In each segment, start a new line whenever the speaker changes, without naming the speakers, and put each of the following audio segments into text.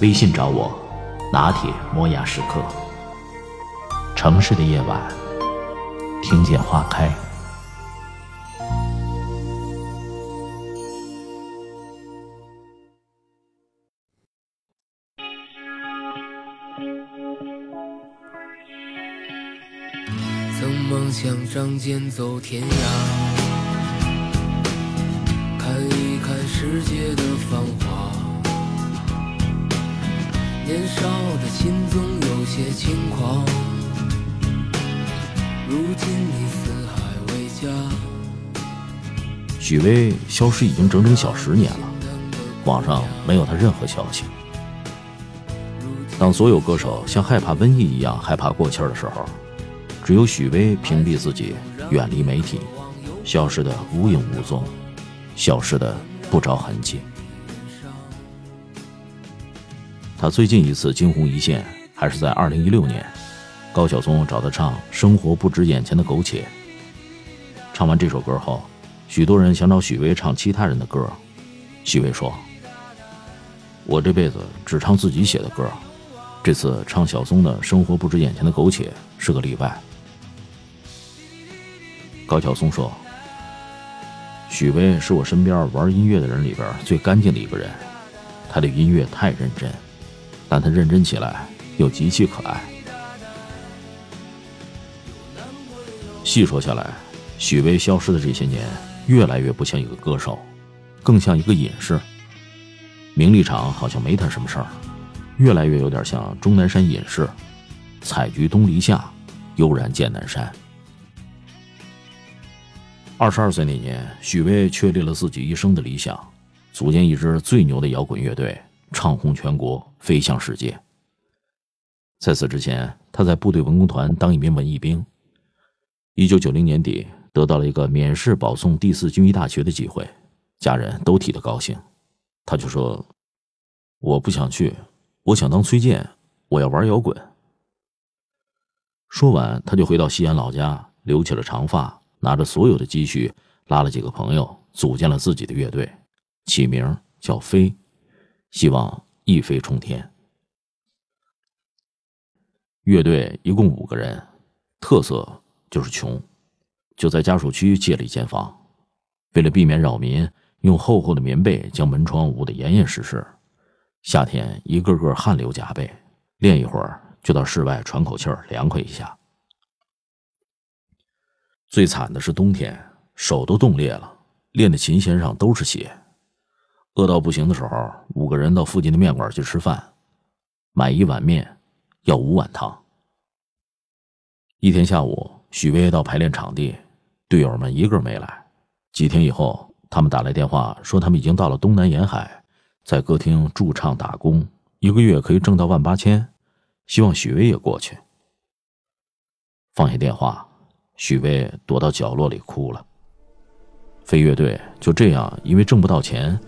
微信找我，拿铁磨牙时刻。城市的夜晚，听见花开。
曾梦想仗剑走天涯，看一看世界的繁华。年少的心总有些轻狂，如今你四海为家。
许巍消失已经整整小十年了，网上没有他任何消息。当所有歌手像害怕瘟疫一样害怕过气儿的时候，只有许巍屏蔽自己，远离媒体，消失的无影无踪，消失的不着痕迹。他最近一次惊鸿一现，还是在2016年，高晓松找他唱《生活不止眼前的苟且》。唱完这首歌后，许多人想找许巍唱其他人的歌，许巍说：“我这辈子只唱自己写的歌，这次唱小松的《生活不止眼前的苟且》是个例外。”高晓松说：“许巍是我身边玩音乐的人里边最干净的一个人，他对音乐太认真，但他认真起来又极其可爱。”细说下来，许巍消失的这些年，越来越不像一个歌手，更像一个隐士。名利场好像没他什么事儿，越来越有点像钟南山隐士，采菊东篱下，悠然见南山。二十二岁那年，许巍确立了自己一生的理想，组建一支最牛的摇滚乐队，唱红全国，飞向世界。在此之前，他在部队文工团当一名文艺兵。一九九零年底，得到了一个免试保送第四军医大学的机会，家人都替他高兴。他就说：“我不想去，我想当崔健，我要玩摇滚。”说完，他就回到西安老家，留起了长发，拿着所有的积蓄，拉了几个朋友，组建了自己的乐队，起名叫“飞”，希望一飞冲天。乐队一共五个人，特色就是穷，就在家属区借了一间房，为了避免扰民，用厚厚的棉被将门窗捂得严严实实。夏天一个个汗流浃背，练一会儿就到室外喘口气儿，凉快一下。最惨的是冬天，手都冻裂了，练的琴弦上都是血。饿到不行的时候，五个人到附近的面馆去吃饭，买一碗面要五碗汤。一天下午，许巍到排练场地，队友们一个没来。几天以后，他们打来电话说他们已经到了东南沿海，在歌厅驻唱打工，一个月可以挣到万八千，希望许巍也过去。放下电话，许巍躲到角落里哭了。飞乐队就这样因为挣不到钱，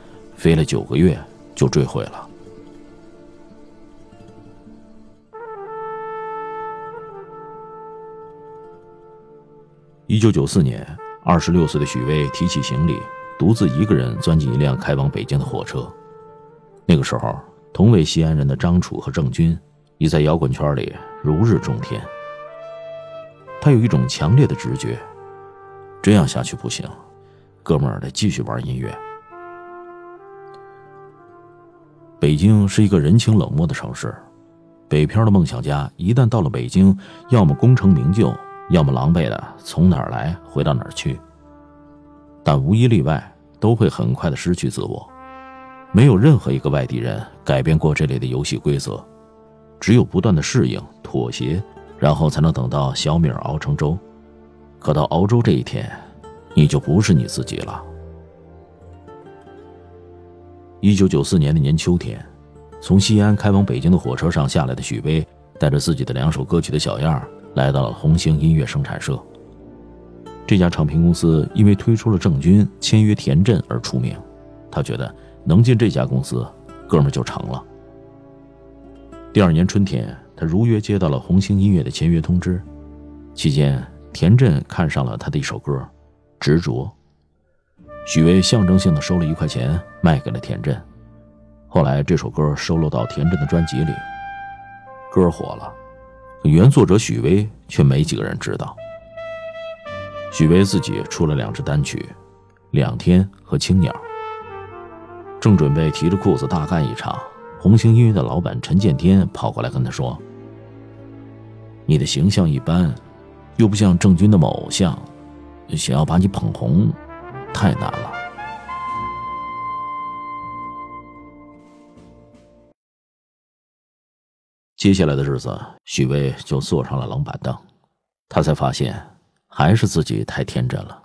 飞了九个月就坠毁了。一九九四年，二十六岁的许巍提起行李，独自一个人钻进一辆开往北京的火车。那个时候，同为西安人的张楚和郑钧已在摇滚圈里如日中天。他有一种强烈的直觉，这样下去不行，哥们儿得继续玩音乐。北京是一个人情冷漠的城市，北漂的梦想家一旦到了北京，要么功成名就。要么狼狈的从哪儿来回到哪儿去，但无一例外都会很快的失去自我。没有任何一个外地人改变过这类的游戏规则，只有不断的适应、妥协，然后才能等到小米熬成粥。可到熬粥这一天，你就不是你自己了。一九九四年的年秋天，从西安开往北京的火车上下来的许巍，带着自己的两首歌曲的小样来到了红星音乐生产社。这家唱片公司因为推出了郑钧签约田震而出名，他觉得能进这家公司，哥们就成了。第二年春天，他如约接到了红星音乐的签约通知，期间田震看上了他的一首歌《执着》，许巍象征性的收了一块钱卖给了田震。后来这首歌收录到田震的专辑里，歌火了，原作者许巍却没几个人知道。许巍自己出了两支单曲，《两天》和《青鸟》。正准备提着裤子大干一场，红星音乐的老板陈建天跑过来跟他说：“你的形象一般，又不像郑钧那么偶像，想要把你捧红，太难了。”接下来的日子，许巍就坐上了冷板凳，他才发现。还是自己太天真了，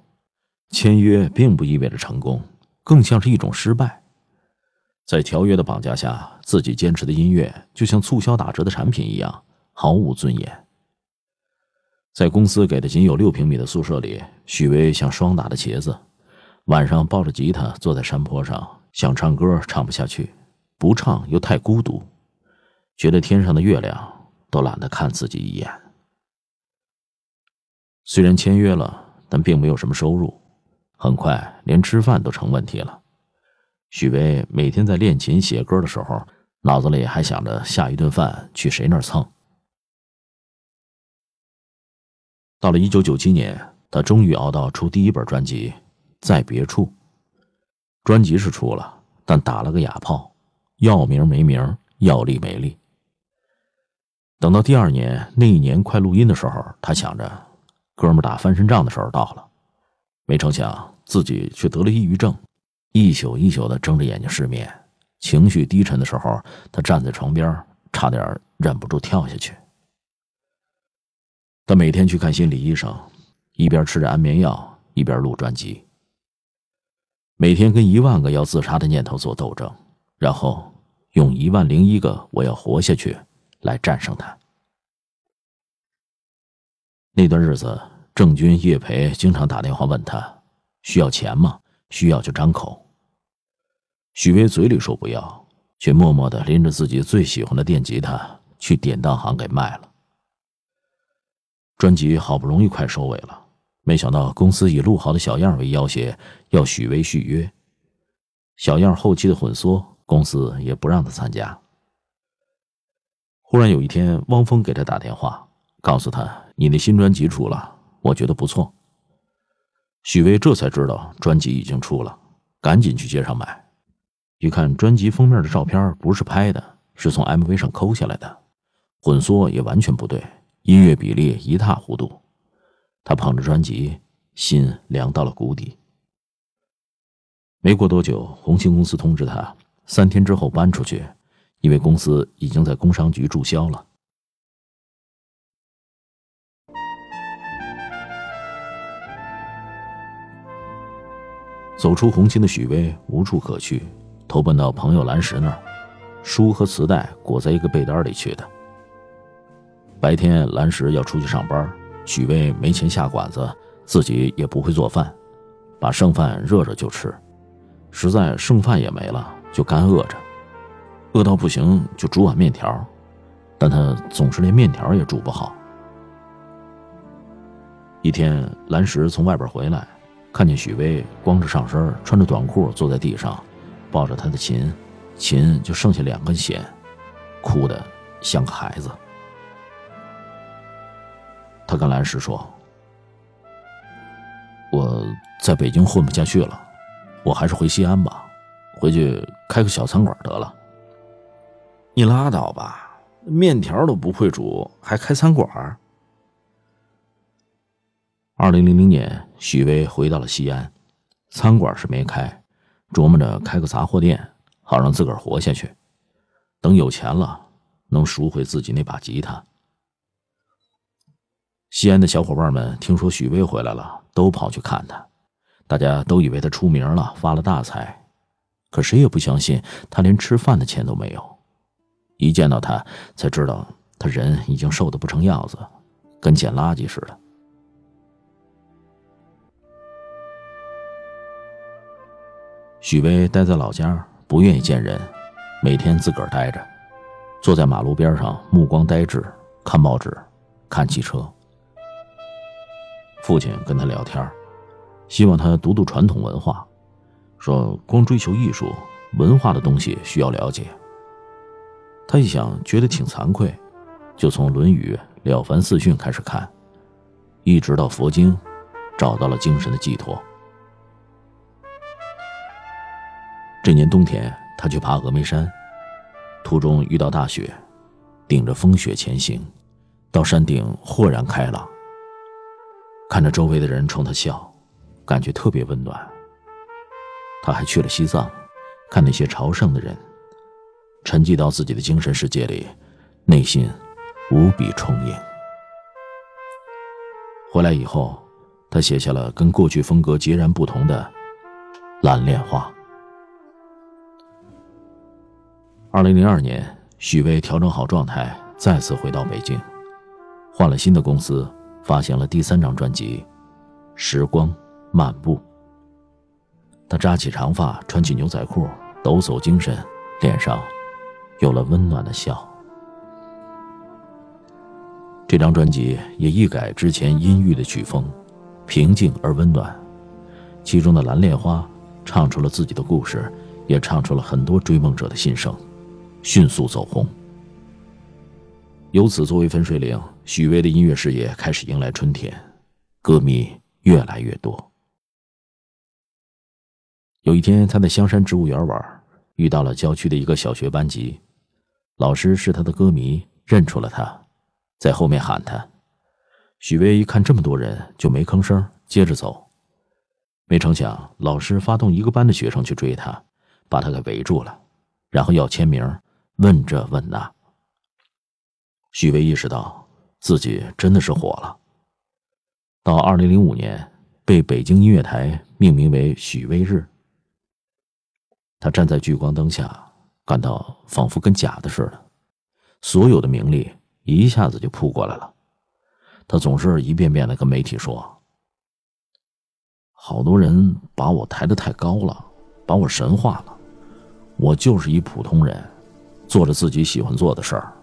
签约并不意味着成功，更像是一种失败。在条约的绑架下，自己坚持的音乐就像促销打折的产品一样，毫无尊严。在公司给的仅有六平米的宿舍里，许巍像霜打的茄子，晚上抱着吉他坐在山坡上，想唱歌唱不下去，不唱又太孤独，觉得天上的月亮都懒得看自己一眼。虽然签约了，但并没有什么收入，很快连吃饭都成问题了。许巍每天在练琴写歌的时候，脑子里还想着下一顿饭去谁那儿蹭。到了一九九七年，他终于熬到出第一本专辑《在别处》。专辑是出了，但打了个哑炮，要名没名，要利没利。等到第二年那一年快录音的时候，他想着。哥们打翻身仗的时候到了，没成想自己却得了抑郁症，一宿一宿的睁着眼睛失眠，情绪低沉的时候，他站在床边，差点忍不住跳下去。他每天去看心理医生，一边吃着安眠药，一边录专辑。每天跟一万个要自杀的念头做斗争，然后用一万零一个我要活下去来战胜它。那段日子，郑钧、叶培经常打电话问他：“需要钱吗？需要就张口。”许巍嘴里说不要，却默默的拎着自己最喜欢的电吉他去典当行给卖了。专辑好不容易快收尾了，没想到公司以陆豪的小样为要挟，要许巍续约。小样后期的混缩，公司也不让他参加。忽然有一天，汪峰给他打电话。告诉他，你的新专辑出了，我觉得不错。许巍这才知道专辑已经出了，赶紧去街上买。一看专辑封面的照片不是拍的，是从 MV 上抠下来的，混缩也完全不对，音乐比例一塌糊涂。他捧着专辑，心凉到了谷底。没过多久，红星公司通知他，三天之后搬出去，因为公司已经在工商局注销了。走出红星的许巍无处可去，投奔到朋友蓝石那儿，书和磁带裹在一个被单里去的。白天蓝石要出去上班，许巍没钱下馆子，自己也不会做饭，把剩饭热着就吃，实在剩饭也没了，就干饿着，饿到不行就煮碗面条，但他总是连面条也煮不好。一天，蓝石从外边回来。看见许巍光着上身，穿着短裤坐在地上，抱着他的琴，琴就剩下两根弦，哭得像个孩子。他跟兰石说：“我在北京混不下去了，我还是回西安吧，回去开个小餐馆得了。”你拉倒吧，面条都不会煮，还开餐馆？二零零零年，许巍回到了西安，餐馆是没开，琢磨着开个杂货店，好让自个儿活下去。等有钱了，能赎回自己那把吉他。西安的小伙伴们听说许巍回来了，都跑去看他，大家都以为他出名了，发了大财，可谁也不相信他连吃饭的钱都没有，一见到他才知道他人已经瘦得不成样子，跟捡垃圾似的。许巍待在老家，不愿意见人，每天自个儿待着，坐在马路边上，目光呆滞，看报纸，看汽车。父亲跟他聊天，希望他读读传统文化，说光追求艺术、文化的东西需要了解。他一想，觉得挺惭愧，就从《论语》《了凡四训》开始看，一直到佛经，找到了精神的寄托。这年冬天，他去爬峨眉山，途中遇到大雪，顶着风雪前行，到山顶豁然开朗。看着周围的人冲他笑，感觉特别温暖。他还去了西藏，看那些朝圣的人，沉寂到自己的精神世界里，内心无比充盈。回来以后，他写下了跟过去风格截然不同的《蓝莲花》。二零零二年，许巍调整好状态，再次回到北京，换了新的公司，发行了第三张专辑《时光漫步》。他扎起长发，穿起牛仔裤，抖擞精神，脸上有了温暖的笑。这张专辑也一改之前阴郁的曲风，平静而温暖。其中的《蓝莲花》唱出了自己的故事，也唱出了很多追梦者的心声。迅速走红，由此作为分水岭，许巍的音乐事业开始迎来春天，歌迷越来越多。有一天，他在香山植物园玩，遇到了郊区的一个小学班级，老师是他的歌迷，认出了他，在后面喊他。许巍一看这么多人，就没吭声，接着走。没成想，老师发动一个班的学生去追他，把他给围住了，然后要签名。问这问那，许巍意识到自己真的是火了。到二零零五年，被北京音乐台命名为许巍日。他站在聚光灯下，感到仿佛跟假的似的，所有的名利一下子就扑过来了。他总是一遍遍的跟媒体说：“好多人把我抬得太高了，把我神化了，我就是一普通人。”做着自己喜欢做的事儿。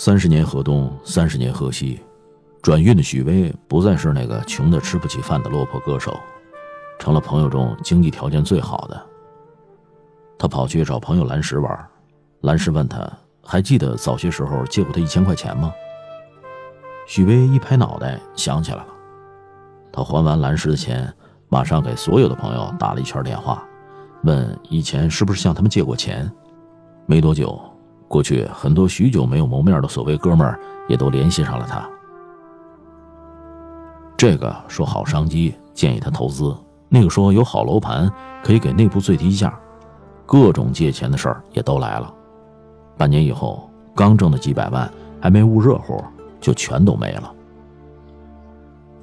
三十年河东，三十年河西，转运的许巍不再是那个穷的吃不起饭的落魄歌手，成了朋友中经济条件最好的。他跑去找朋友蓝石玩，蓝石问他还记得早些时候借过他一千块钱吗？许巍一拍脑袋想起来了，他还完蓝石的钱，马上给所有的朋友打了一圈电话。问以前是不是向他们借过钱？没多久，过去很多许久没有谋面的所谓哥们儿也都联系上了他。这个说好商机，建议他投资；那个说有好楼盘，可以给内部最低价。各种借钱的事儿也都来了。半年以后，刚挣的几百万还没捂热乎，就全都没了。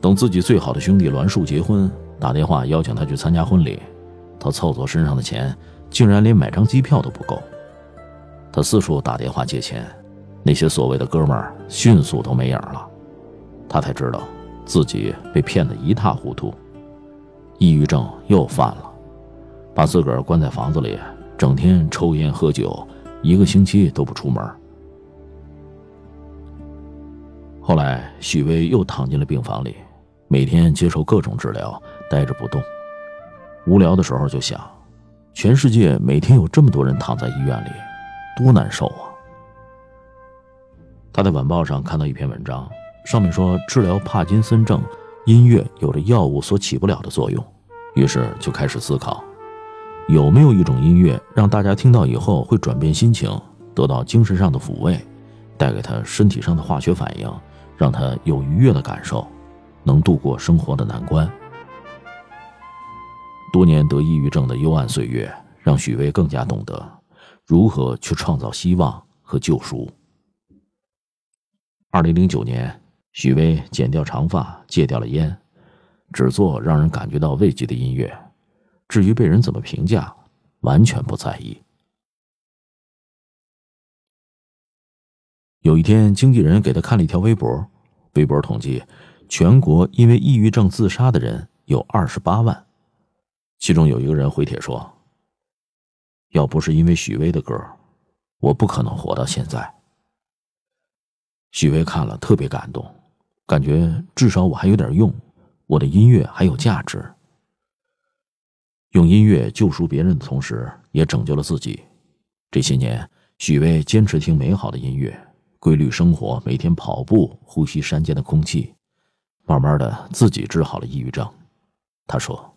等自己最好的兄弟栾树结婚，打电话邀请他去参加婚礼。他凑凑身上的钱，竟然连买张机票都不够。他四处打电话借钱，那些所谓的哥们儿迅速都没影了。他才知道自己被骗得一塌糊涂，抑郁症又犯了，把自个儿关在房子里，整天抽烟喝酒，一个星期都不出门。后来，许巍又躺进了病房里，每天接受各种治疗，呆着不动。无聊的时候就想，全世界每天有这么多人躺在医院里，多难受啊！他在晚报上看到一篇文章，上面说治疗帕金森症，音乐有着药物所起不了的作用，于是就开始思考，有没有一种音乐让大家听到以后会转变心情，得到精神上的抚慰，带给他身体上的化学反应，让他有愉悦的感受，能度过生活的难关。多年得抑郁症的幽暗岁月，让许巍更加懂得如何去创造希望和救赎。二零零九年，许巍剪掉长发，戒掉了烟，只做让人感觉到慰藉的音乐。至于被人怎么评价，完全不在意。有一天，经纪人给他看了一条微博，微博统计，全国因为抑郁症自杀的人有二十八万，其中有一个人回帖说：“要不是因为许巍的歌，我不可能活到现在。”许巍看了特别感动，感觉至少我还有点用，我的音乐还有价值。用音乐救赎别人的同时，也拯救了自己。这些年，许巍坚持听美好的音乐，规律生活，每天跑步，呼吸山间的空气，慢慢的自己治好了抑郁症。他说：“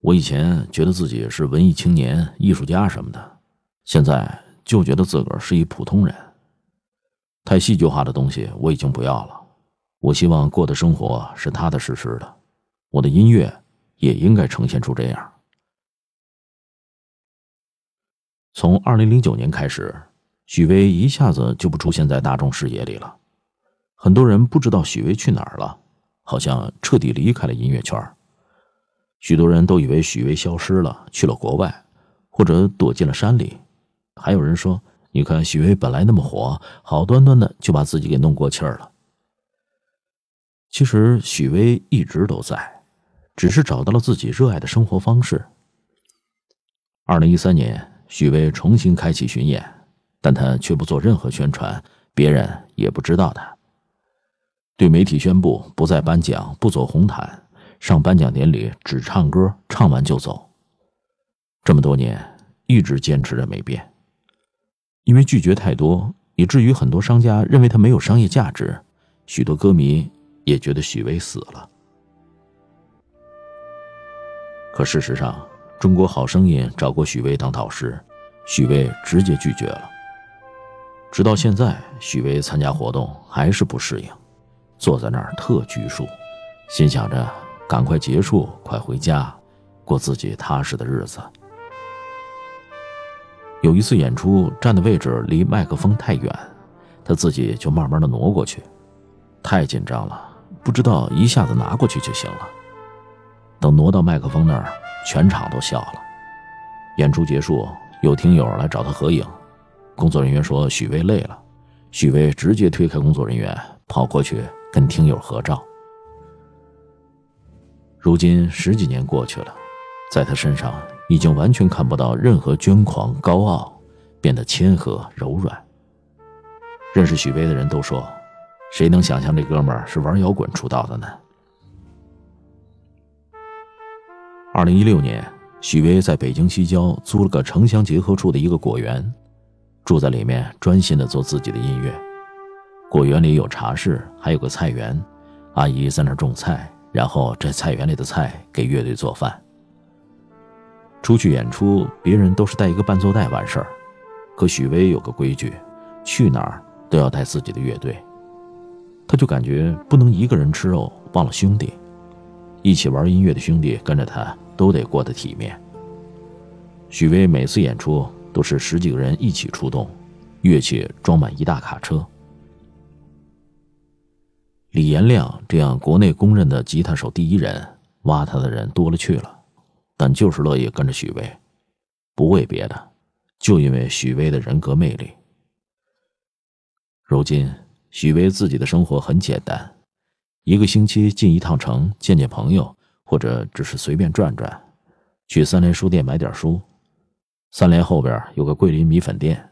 我以前觉得自己是文艺青年、艺术家什么的，现在就觉得自个儿是一普通人。”太戏剧化的东西我已经不要了，我希望过的生活是踏踏实实的，我的音乐也应该呈现出这样。从二零零九年开始，许巍一下子就不出现在大众视野里了，很多人不知道许巍去哪儿了，好像彻底离开了音乐圈。许多人都以为许巍消失了，去了国外，或者躲进了山里，还有人说。你看，许巍本来那么火，好端端的就把自己给弄过气儿了。其实许巍一直都在，只是找到了自己热爱的生活方式。二零一三年，许巍重新开启巡演，但他却不做任何宣传，别人也不知道他。对媒体宣布不再颁奖，不走红毯，上颁奖典礼只唱歌，唱完就走。这么多年，一直坚持着没变。因为拒绝太多，以至于很多商家认为他没有商业价值，许多歌迷也觉得许巍死了。可事实上，《中国好声音》找过许巍当导师，许巍直接拒绝了。直到现在，许巍参加活动还是不适应，坐在那儿特拘束，心想着赶快结束，快回家，过自己踏实的日子。有一次演出，站的位置离麦克风太远，他自己就慢慢的挪过去。太紧张了，不知道一下子拿过去就行了。等挪到麦克风那儿，全场都笑了。演出结束，有听友来找他合影，工作人员说许巍累了，许巍直接推开工作人员，跑过去跟听友合照。如今十几年过去了，在他身上。已经完全看不到任何捐狂高傲，变得谦和柔软。认识许巍的人都说：“谁能想象这哥们儿是玩摇滚出道的呢？”二零一六年，许巍在北京西郊租了个城乡结合处的一个果园，住在里面，专心的做自己的音乐。果园里有茶室，还有个菜园，阿姨在那种菜，然后摘菜园里的菜给乐队做饭。出去演出，别人都是带一个伴奏带完事儿，可许巍有个规矩，去哪儿都要带自己的乐队。他就感觉不能一个人吃肉，忘了兄弟，一起玩音乐的兄弟跟着他都得过得体面。许巍每次演出都是十几个人一起出动，乐器装满一大卡车。李延亮这样国内公认的吉他手第一人，挖他的人多了去了。但就是乐意跟着许巍，不为别的，就因为许巍的人格魅力。如今，许巍自己的生活很简单，一个星期进一趟城见见朋友，或者只是随便转转，去三联书店买点书。三联后边有个桂林米粉店，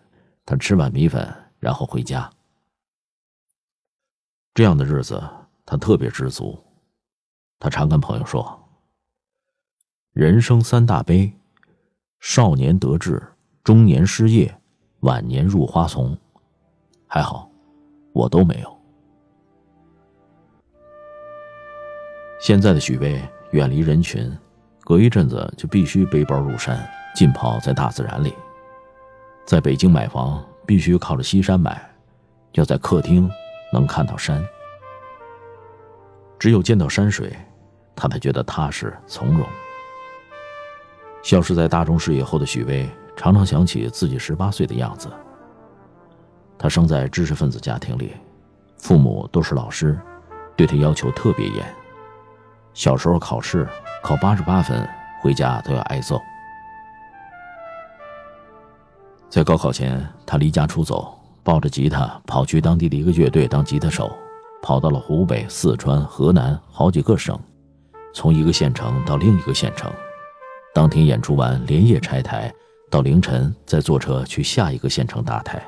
他吃碗米粉，然后回家。这样的日子，他特别知足。他常跟朋友说。人生三大悲：少年得志，中年失业，晚年入花丛。还好，我都没有。现在的许巍远离人群，隔一阵子就必须背包入山，浸泡在大自然里。在北京买房，必须靠着西山买，要在客厅能看到山。只有见到山水，他才觉得踏实从容。消失在大众视野后的许巍，常常想起自己十八岁的样子。他生在知识分子家庭里，父母都是老师，对他要求特别严。小时候考试考八十八分，回家都要挨揍。在高考前，他离家出走，抱着吉他跑去当地的一个乐队当吉他手，跑到了湖北、四川、河南好几个省，从一个县城到另一个县城。当天演出完，连夜拆台，到凌晨再坐车去下一个县城搭台。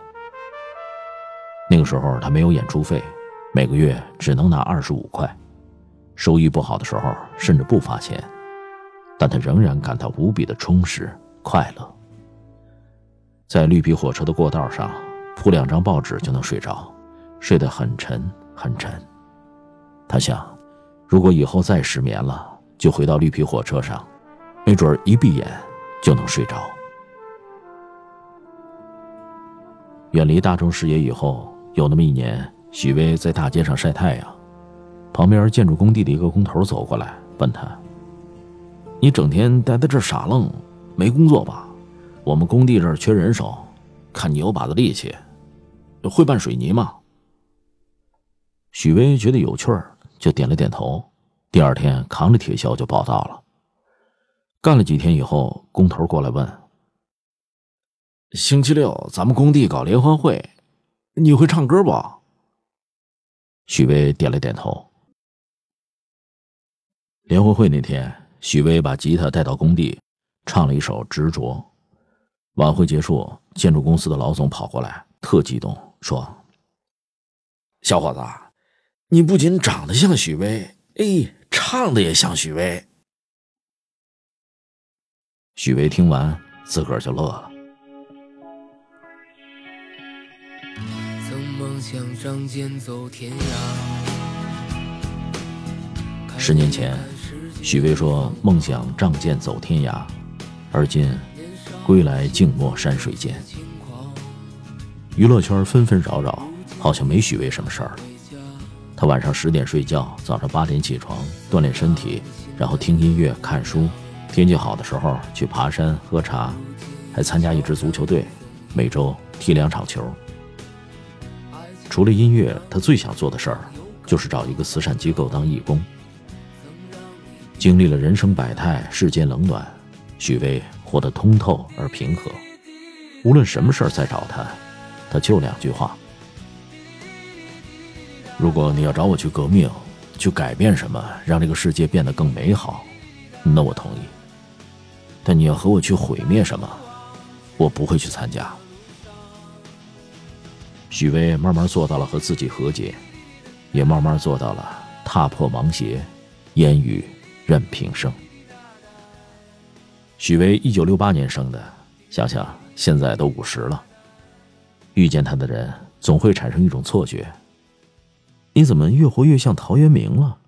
那个时候他没有演出费，每个月只能拿二十五块，收益不好的时候甚至不发钱，但他仍然感到无比的充实快乐。在绿皮火车的过道上，铺两张报纸就能睡着，睡得很沉很沉。他想，如果以后再失眠了，就回到绿皮火车上，没准一闭眼就能睡着。远离大众视野以后，有那么一年，许巍在大街上晒太阳，旁边建筑工地的一个工头走过来，问他：“你整天待在这傻愣，没工作吧？”我们工地这儿缺人手，看你有把子力气，会拌水泥吗？许巍觉得有趣儿，就点了点头。第二天扛着铁锹就报道了。干了几天以后，工头过来问：“星期六咱们工地搞联欢会，你会唱歌不？”许巍点了点头。联欢会那天，许巍把吉他带到工地，唱了一首《执着》。晚会结束，建筑公司的老总跑过来，特激动，说：“小伙子，你不仅长得像许巍，哎，唱的也像许巍。”许巍听完，自个儿就乐了。曾梦想仗剑走天涯十年前，许巍说梦想仗剑走天涯，而今。归来静默山水间，娱乐圈纷纷扰扰，好像没许巍什么事儿了。他晚上十点睡觉，早上八点起床锻炼身体，然后听音乐、看书。天气好的时候去爬山、喝茶，还参加一支足球队，每周踢两场球。除了音乐，他最想做的事儿就是找一个慈善机构当义工。经历了人生百态、世间冷暖，许巍。活得通透而平和，无论什么事儿再找他，他就两句话：如果你要找我去革命，去改变什么，让这个世界变得更美好，那我同意；但你要和我去毁灭什么，我不会去参加。许巍慢慢做到了和自己和解，也慢慢做到了踏破芒鞋，烟雨任平生。许巍一九六八年生的，想想现在都五十了。遇见他的人总会产生一种错觉：你怎么越活越像陶渊明了？